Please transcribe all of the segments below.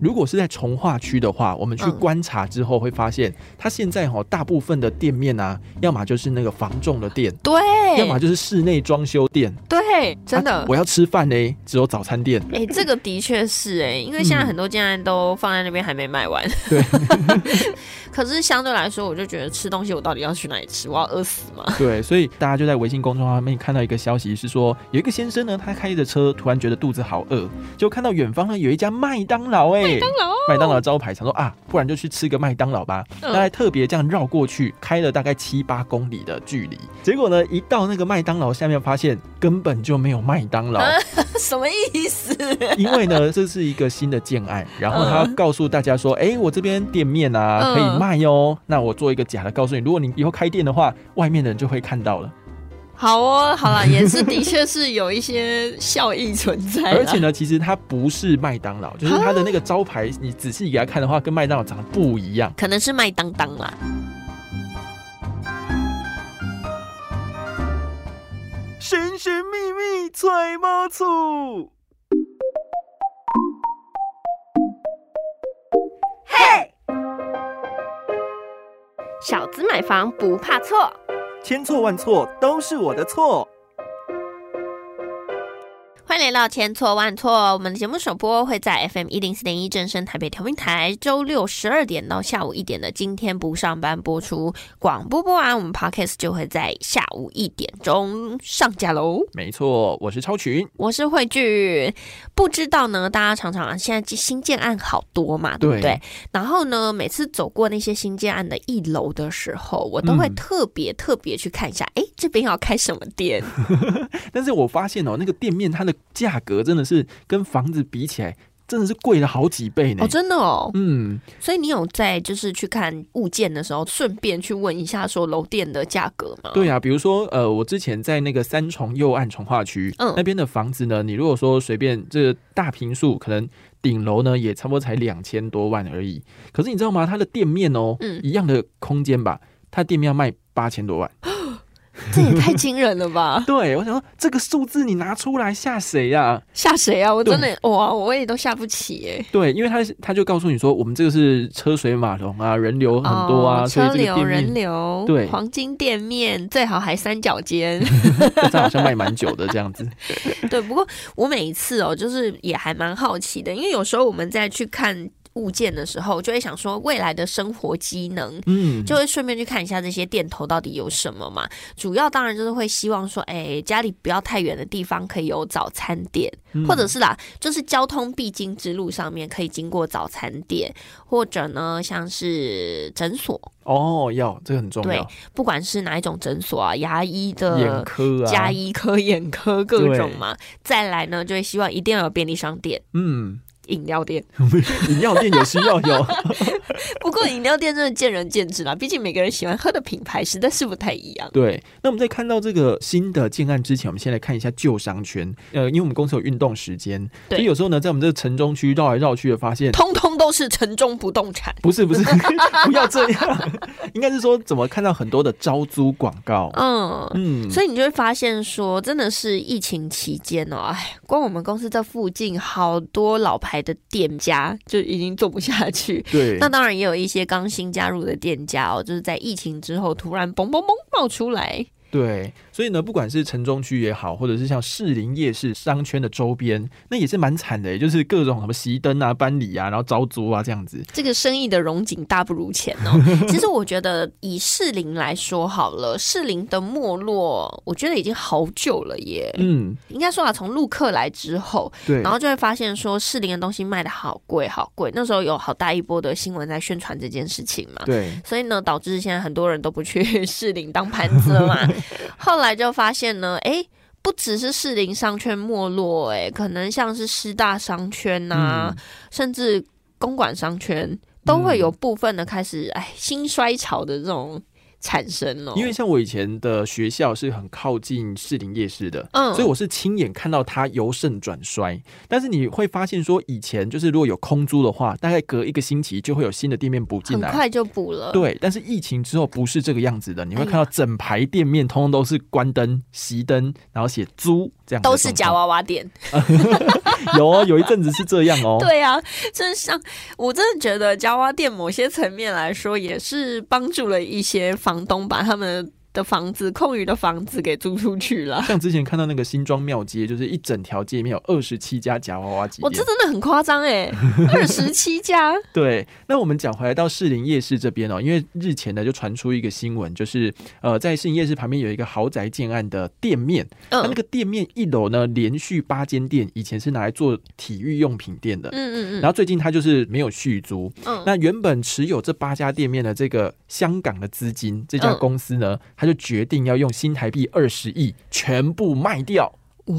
如果是在从化区的话，我们去嗯观察之后会发现，它现在哈大部分的店面啊，要么就是那个房重的店，对，要么就是室内装修店。对，真的啊。我要吃饭呢，只有早餐店。哎、这个的确是哎、因为现在嗯很多竟然都放在那边还没卖完。对。可是相对来说，我就觉得吃东西我到底要去哪里吃？我要饿死吗？对，所以大家就在微信公众号上面看到一个消息，是说有一个先生呢，他开着车，突然觉得肚子好饿，就看到远方呢有一家麦当劳，哎，麦当劳，麦当劳的招牌，想说啊，不然就去吃个麦当劳吧。嗯他还特别这样绕过去，开了大概七八公里的距离。结果呢，一到那个麦当劳下面，发现根本就没有麦当劳，什么意思？因为呢，这是一个新的建案，然后他嗯告诉大家说，哎、我这边店面啊嗯可以卖哦。那我做一个假的，告诉你，如果你以后开店的话，外面的人就会看到了。好哦，好了，也是的确是有一些效益存在，而且呢，其实它不是麦当劳，就是它的那个招牌，你仔细给它看的话，跟麦当劳长得不一样。可能是麦当当啦。神神秘秘揣猫醋，小子买房不怕错。千错万错都是我的错。欢迎来到千错万错，我们的节目首播会在 FM 一零四点一正声台北调频台，周六十二点到下午一点的今天不上班播出。广播播完，我们 Podcast 就会在下午一点钟上架喽。没错，我是超群。我是慧聚，不知道呢，大家常常现在新建案好多嘛，对不对？对然后呢，每次走过那些新建案的一楼的时候，我都会嗯特别特别去看一下，哎、这边要开什么店？但是我发现哦，那个店面它的价格真的是跟房子比起来，真的是贵了好几倍呢。哦，真的哦。嗯，所以你有在就是去看物件的时候，顺便去问一下说楼店的价格吗？对啊，比如说呃，我之前在那个三重右岸重化区，嗯那边的房子呢，你如果说随便这个大平数，可能顶楼呢也差不多才两千多万而已。可是你知道吗？它的店面哦，嗯一样的空间吧，它店面要卖八千多万。这也太惊人了吧！对，我想说这个数字你拿出来吓谁呀、吓谁啊？我真的哇，我也都吓不起耶。对，因为他他就告诉你说，我们这个是车水马龙啊，人流很多啊，哦所以车流、人流，对黄金店面最好还三角尖。这好像卖蛮久的这样子。对，不过我每一次哦，就是也还蛮好奇的，因为有时候我们在去看物件的时候，就会想说未来的生活机能。嗯，就会顺便去看一下这些店头到底有什么嘛。主要当然就是会希望说，哎、家里不要太远的地方可以有早餐店，嗯或者是啦，就是交通必经之路上面可以经过早餐店，或者呢像是诊所，哦，要这个很重要对要，不管是哪一种诊所啊，牙医的眼。科啊，加医科、眼科各种嘛，再来呢，就会希望一定要有便利商店、嗯，饮料店。饮料店有需要有，不过饮料店真的见仁见智啦，毕竟每个人喜欢喝的品牌实在是不太一样。对。那我们在看到这个新的建案之前，我们先来看一下旧商圈。呃，因为我们公司有运动时间，对所以有时候呢，在我们这个城中区绕来绕去的，发现通通都是城中不动产。不 是不是，不要这样，应该是说怎么看到很多的招租广告。嗯，嗯，所以你就会发现说，真的是疫情期间哦，哎，光我们公司这附近好多老牌的店家就已经做不下去。对，那当然也有一些刚新加入的店家哦，就是在疫情之后突然嘣嘣嘣冒出来。对，所以呢，不管是城中区也好，或者是像士林夜市商圈的周边，那也是蛮惨的，也就是各种什么熄灯啊、搬离啊，然后招租啊这样子。这个生意的荣景大不如前哦。其实我觉得以士林来说好了，士林的没落，我觉得已经好久了耶。嗯，应该说啊，从陆客来之后，对，然后就会发现说士林的东西卖的好贵好贵，那时候有好大一波的新闻在宣传这件事情嘛。对，所以呢，导致现在很多人都不去 士林当盘子了嘛。后来就发现呢，诶，不只是士林商圈没落、哎，可能像是师大商圈呐、嗯。甚至公馆商圈，都会有部分的开始，哎，兴衰潮的这种产生了。因为像我以前的学校是很靠近士林夜市的，嗯所以我是亲眼看到它由盛转衰。但是你会发现说，以前就是如果有空租的话，大概隔一个星期就会有新的店面补进来。很快就补了。对，但是疫情之后不是这个样子的，你会看到整排店面通通都是关灯、熄灯，然后写租这样都是夹娃娃店。有哦，有一阵子是这样哦。对啊，真像我真的觉得夹娃娃店某些层面来说，也是帮助了一些房东把他们的房子空余的房子给租出去了。像之前看到那个新庄庙街，就是一整条街里面有二十七家夹娃娃机店我这。真的很夸张哎，二十七家，对，那我们讲回来到士林夜市这边哦，因为日前呢就传出一个新闻，就是呃在士林夜市旁边有一个豪宅建案的店面，那那嗯个店面一楼呢连续八间店，以前是拿来做体育用品店的。嗯嗯嗯然后最近它就是没有续租，嗯，那原本持有这八家店面的这个香港的资金，这家嗯公司呢，他就决定要用新台币二十亿全部卖掉。哇，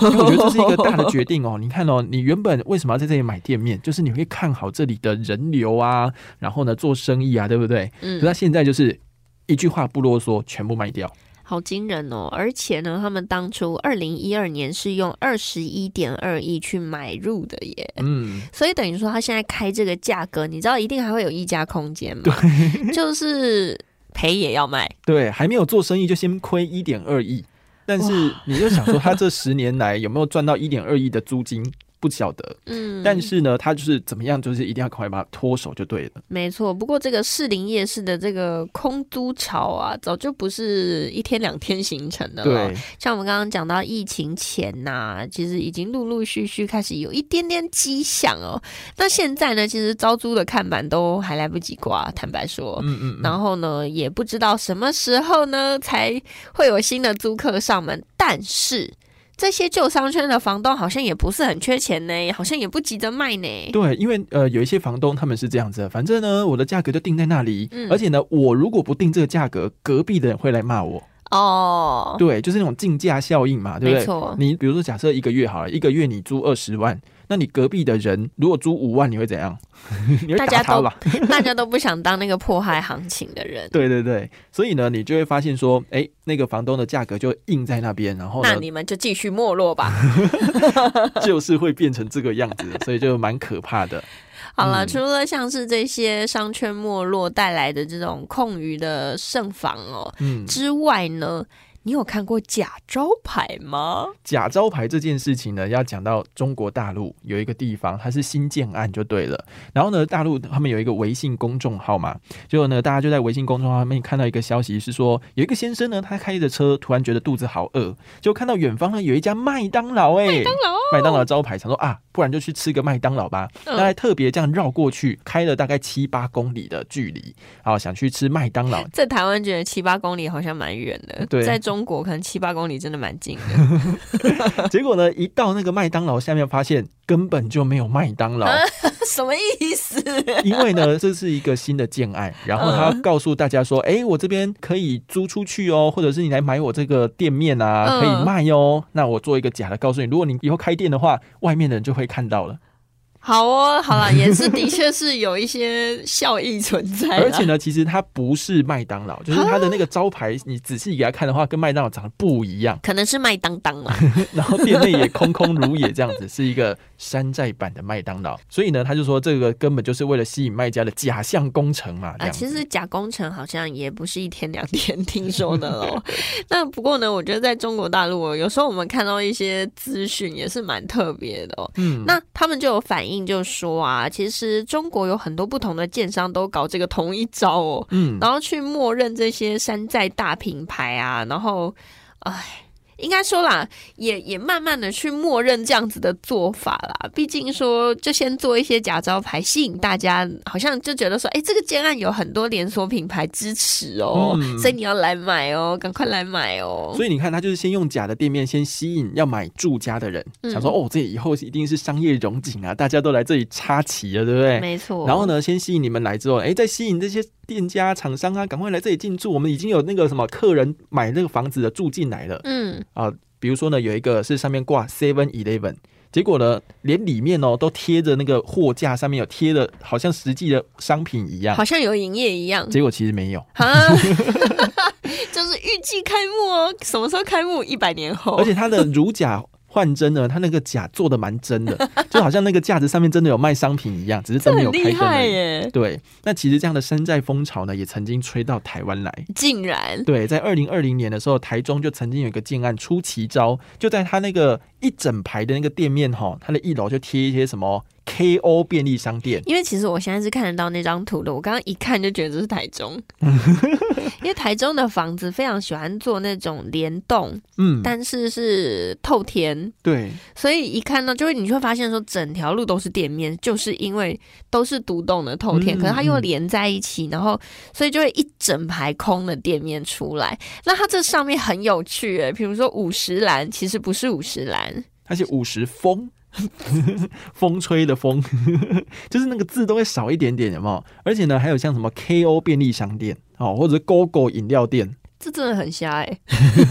我觉得这是一个大的决定哦。你看哦，你原本为什么要在这里买店面？就是你会看好这里的人流啊，然后呢做生意啊，对不对？可嗯，他现在就是一句话不啰嗦，全部卖掉。好惊人哦！而且呢，他们当初二零一二年是用二十一点二亿去买入的耶。嗯，所以等于说，他现在开这个价格，你知道一定还会有溢价空间吗？就是赔也要卖。对，还没有做生意就先亏一点二亿，但是你就想说，他这十年来有没有赚到一点二亿的租金？不晓得，嗯，但是呢，他就是怎么样，就是一定要赶快把它脱手就对了。没错。不过这个士林夜市的这个空租潮啊，早就不是一天两天形成的了。对，像我们刚刚讲到疫情前呐、其实已经陆陆续续开始有一点点迹象哦。那现在呢，其实招租的看板都还来不及挂，坦白说。嗯嗯嗯，然后呢，也不知道什么时候呢才会有新的租客上门。但是这些旧商圈的房东好像也不是很缺钱呢，好像也不急着卖呢。对，因为呃，有一些房东他们是这样子，反正呢，我的价格就定在那里，嗯而且呢，我如果不定这个价格，隔壁的人会来骂我。哦，对，就是那种竞价效应嘛，对不对？没错，你比如说，假设一个月好了，一个月你租二十万，那你隔壁的人如果租五万，你会怎样？你会大家都打他吧？大家都不想当那个迫害行情的人。对对对，所以呢，你就会发现说，哎，那个房东的价格就印在那边，然后，那你们就继续没落吧。就是会变成这个样子，所以就蛮可怕的。好了，嗯。除了像是这些商圈没落带来的这种空余的剩房哦嗯，之外呢，你有看过假招牌吗？假招牌这件事情呢，要讲到中国大陆有一个地方，它是新建案就对了。然后呢，大陆他们有一个微信公众号嘛，结果呢，大家就在微信公众号上面看到一个消息，是说有一个先生呢，他开着车，突然觉得肚子好饿，就看到远方呢有一家麦当劳、哎，麦当劳，麦当劳的招牌，想说啊，不然就去吃个麦当劳吧。嗯那还特别这样绕过去，开了大概七八公里的距离，好想去吃麦当劳。在台湾觉得七八公里好像蛮远的，对在中国可能七八公里真的蛮近的。结果呢，一到那个麦当劳下面，发现根本就没有麦当劳。什么意思？因为呢，这是一个新的建案，然后他告诉大家说，哎、我这边可以租出去哦，或者是你来买我这个店面啊，嗯可以卖哦。那我做一个假的，告诉你，如果你以后开店的话，外面的人就会看到了。好哦，好了，也是的确是有一些效益存在，而且呢，其实它不是麦当劳，就是它的那个招牌，你仔细给它看的话，跟麦当劳长得不一样。可能是麦当当嘛。然后店内也空空如也，这样子是一个山寨版的麦当劳。所以呢，他就说这个根本就是为了吸引卖家的假象工程嘛。这啊，其实假工程好像也不是一天两天听说的喽。那不过呢，我觉得在中国大陆哦，有时候我们看到一些资讯也是蛮特别的哦。嗯，那他们就有反应，就说啊，其实中国有很多不同的建商都搞这个同一招哦，嗯，然后去默认这些山寨大品牌啊，然后，唉。应该说啦，也也慢慢的去默认这样子的做法啦。毕竟说，就先做一些假招牌，吸引大家，好像就觉得说，哎、这个建案有很多连锁品牌支持哦，嗯所以你要来买哦，赶快来买哦。所以你看，他就是先用假的店面先吸引要买住家的人，嗯想说哦，这以后一定是商业荣景啊，大家都来这里插旗了，对不对？没错。然后？呢，先吸引你们来之后，哎，再吸引这些店家、厂商啊，赶快来这里进驻。我们已经有那个什么客人买那个房子的住进来了嗯，啊。比如说呢，有一个是上面挂 Seven Eleven，结果呢，连里面哦都贴着那个货架上面有贴的，好像实际的商品一样，好像有营业一样。结果其实没有，就是预计开幕哦，什么时候开幕？一百年后。而且它的如假。换真呢，它那个假做的蛮真的，就好像那个架子上面真的有卖商品一样，只是真没有开灯耶。对，那其实这样的山寨风潮呢，也曾经吹到台湾来，竟然。对，在二零二零年的时候，台中就曾经有一个建案出奇招，就在他那个一整排的那个店面哈，它的一楼就贴一些什么。K.O. 便利商店，因为其实我现在是看得到那张图的，我刚刚一看就觉得这是台中，因为台中的房子非常喜欢做那种联动，嗯，但是是透天，对，所以一看到就会你就会发现说整条路都是店面，就是因为都是独栋的透天，可是它又连在一起，然后所以就会一整排空的店面出来。那它这上面很有趣诶，比如说五十岚，其实不是五十岚，它是五十风。风吹的风，就是那个字都会少一点点，有没有？而且呢，还有像什么 KO 便利商店哦，或者 GoGo 饮料店，这真的很瞎哎！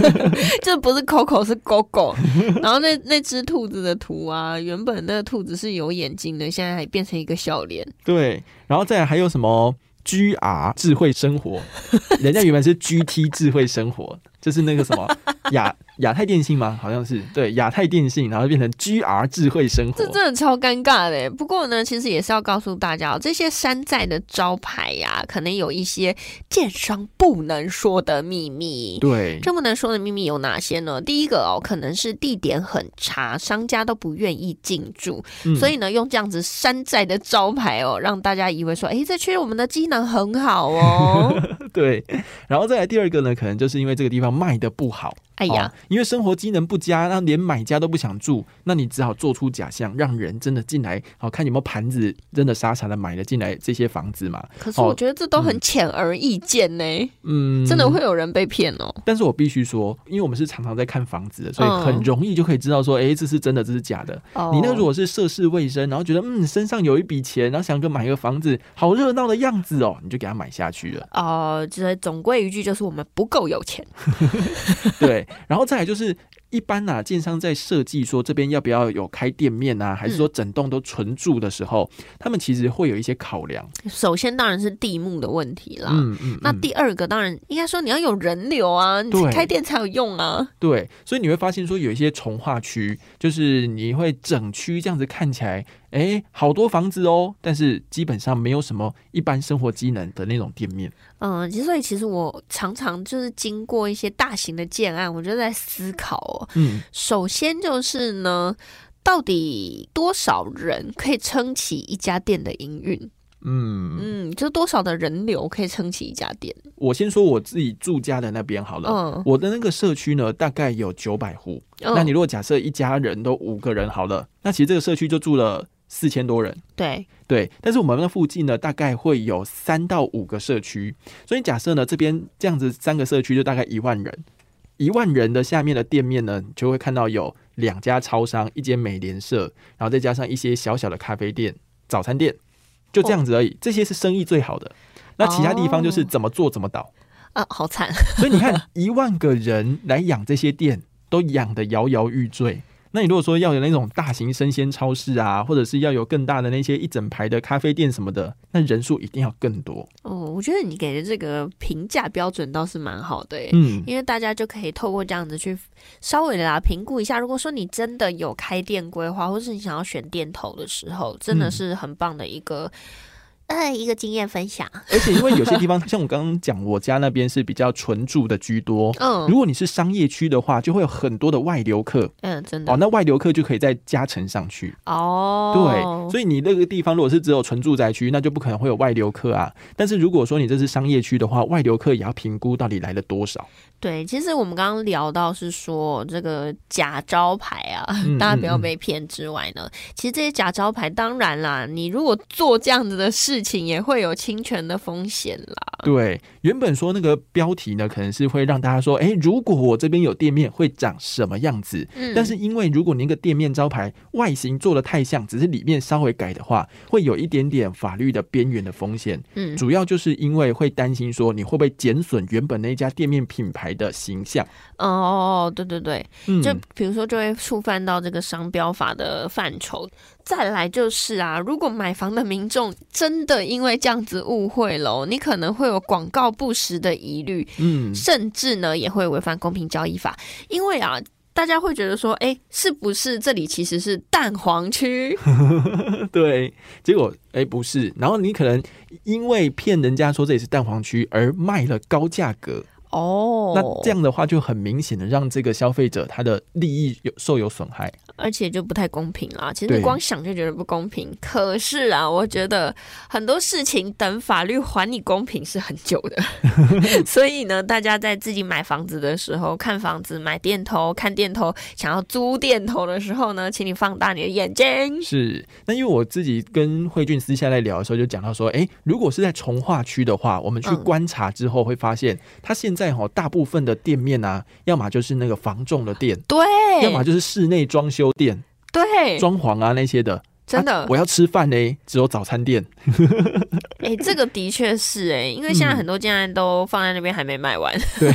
这不是 Coco 是 GoGo，然后那那只兔子的图啊，原本那个兔子是有眼睛的，现在还变成一个笑脸。对，然后再来还有什么 GR 智慧生活，人家原本是 GT 智慧生活，就是那个什么雅。亚太电信吗？好像是对亚太电信，然后变成 GR 智慧生活，这真的超尴尬的。不过呢，其实也是要告诉大家，这些山寨的招牌呀，可能有一些建商不能说的秘密。对，这不能说的秘密有哪些呢？第一个哦，可能是地点很差，商家都不愿意进驻，所以呢，用这样子山寨的招牌哦，让大家以为说，哎，这区我们的机能很好哦。对，然后再来第二个呢，可能就是因为这个地方卖的不好。哎呀，因为生活机能不佳，那连买家都不想住，那你只好做出假象，让人真的进来，好看有没有盘子，真的傻傻的买了进来这些房子嘛？可是我觉得这都很显而易见呢，嗯，真的会有人被骗哦。但是我必须说，因为我们是常常在看房子的，所以很容易就可以知道说，哎，这是真的，这是假的。哦你那如果是涉世未深，然后觉得嗯身上有一笔钱，然后想个买个房子，好热闹的样子哦，你就给他买下去了。哦，这总归一句就是我们不够有钱。对。然后再来就是，一般呐，建商在设计说这边要不要有开店面啊，还是说整栋都纯住的时候，他们其实会有一些考量。首先当然是地目的问题啦。嗯嗯。那第二个当然应该说你要有人流啊，你开店才有用啊。对，所以你会发现说有一些从化区，就是你会整区这样子看起来。哎，好多房子哦，但是基本上没有什么一般生活机能的那种店面。嗯，其实所以其实我常常就是经过一些大型的建案，我就在思考哦。嗯，首先就是呢，到底多少人可以撑起一家店的营运？嗯嗯，就多少的人流可以撑起一家店？我先说我自己住家的那边好了。嗯，我的那个社区呢，大概有九百户。那你如果假设一家人都五个人好了，那其实这个社区就住了。四千多人，对对，但是我们那附近呢，大概会有三到五个社区，所以假设呢，这边这样子三个社区就大概一万人，一万人的下面的店面呢，就会看到有两家超商，一间美联社，然后再加上一些小小的咖啡店、早餐店，就这样子而已。这些是生意最好的，那其他地方就是怎么做怎么倒啊，好惨。所以你看，一万个人来养这些店，都养的摇摇欲坠。那你如果说要有那种大型生鲜超市啊，或者是要有更大的那些一整排的咖啡店什么的，那人数一定要更多。哦，我觉得你给的这个评价标准倒是蛮好的，嗯，因为大家就可以透过这样子去稍微的来评估一下。如果说你真的有开店规划，或是你想要选店头的时候，真的是很棒的一个。呃，一个经验分享。而且因为有些地方，像我刚刚讲，我家那边是比较纯住的居多。嗯，如果你是商业区的话，就会有很多的外流客。嗯，真的。哦，那外流客就可以再加成上去。哦，对。所以你那个地方如果是只有纯住宅区，那就不可能会有外流客啊。但是如果说你这是商业区的话，外流客也要评估到底来了多少。对，其实我们刚刚聊到是说这个假招牌啊，大家不要被骗之外呢，其实这些假招牌，当然啦，你如果做这样子的事情，也会有侵权的风险啦。对，原本说那个标题呢，可能是会让大家说，哎，如果我这边有店面，会长什么样子？嗯，但是因为如果那个店面招牌外形做的太像，只是里面稍微改的话，会有一点点法律的边缘的风险。嗯，主要就是因为会担心说，你会不会减损原本那家店面品牌。牌的形象。哦，对对对，嗯就比如说就会触犯到这个商标法的范畴。再来就是啊，如果买房的民众真的因为这样子误会了，你可能会有广告不实的疑虑，嗯，甚至呢也会违反公平交易法，因为啊。大家会觉得说，哎，是不是这里其实是蛋黄区？对，结果哎不是，然后你可能因为骗人家说这里是蛋黄区而卖了高价格。哦，那这样的话就很明显的让这个消费者他的利益有受有损害，而且就不太公平啦。其实你光想就觉得不公平，可是啊，我觉得很多事情等法律还你公平是很久的。所以呢，大家在自己买房子的时候，看房子、买电头、看电头，想要租电头的时候呢，请你放大你的眼睛。是，那因为我自己跟慧俊私下在聊的时候，就讲到说，哎，如果是在从化区的话，我们去观察之后会发现，他现在。在哈，大部分的店面啊，要么就是那个房仲的店，对；要么就是室内装修店，对，装潢啊那些的。真的，我要吃饭呢，只有早餐店。哎，这个的确是哎，因为现在很多竟然都放在那边还没卖完，对，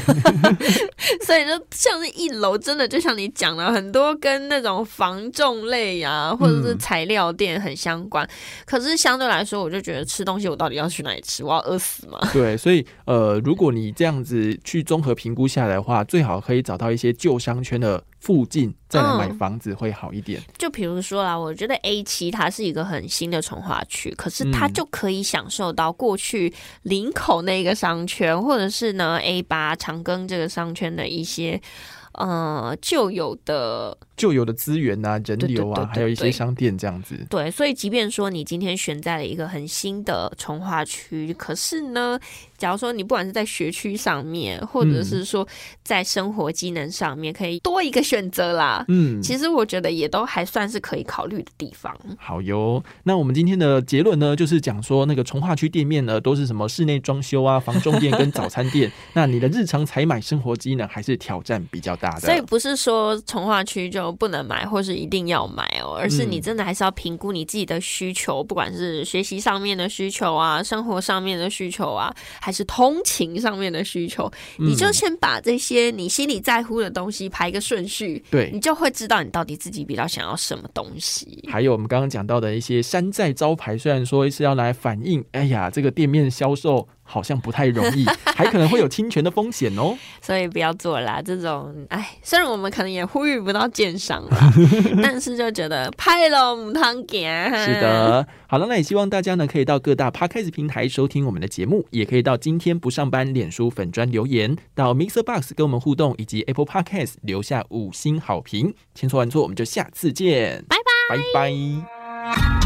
所以就像是一楼，真的就像你讲了很多跟那种防重类呀，或者是材料店很相关。可是相对来说，我就觉得吃东西，我到底要去哪里吃？我要饿死吗？对，所以呃，如果你这样子去综合评估下来的话，最好可以找到一些旧商圈的。附近再来买房子会好一点。就比如说啦，我觉得 A 七它是一个很新的从化区，可是它就可以享受到过去林口那个商圈，或者是呢 A 八长庚这个商圈的一些呃旧有的。旧有的资源啊，人流啊，还有一些商店这样子。对，所以即便说你今天选在了一个很新的从化区，可是呢，假如说你不管是在学区上面，或者是说在生活机能上面，可以多一个选择啦。嗯，其实我觉得也都还算是可以考虑的地方。好哟，那我们今天的结论呢，就是讲说那个从化区店面呢，都是什么室内装修啊、房中店跟早餐店。那你的日常采买生活机能还是挑战比较大的。所以不是说从化区就不能买，或是一定要买哦，而是你真的还是要评估你自己的需求，不管是学习上面的需求啊，生活上面的需求啊，还是通勤上面的需求，你就先把这些你心里在乎的东西排个顺序，对你就会知道你到底自己比较想要什么东西。还有我们刚刚讲到的一些山寨招牌，虽然说是要来反映，哎呀，这个店面销售。好像不太容易，还可能会有侵权的风险哦。所以不要做啦，这种哎，虽然我们可能也呼吁不到鉴赏啦，但是就觉得拍龙汤给。是的，好了，那也希望大家呢可以到各大 podcast 平台收听我们的节目，也可以到今天不上班脸书粉专留言，到 Mixer Box 跟我们互动，以及 Apple Podcast 留下五星好评。千错万错，我们就下次见，拜拜，拜拜。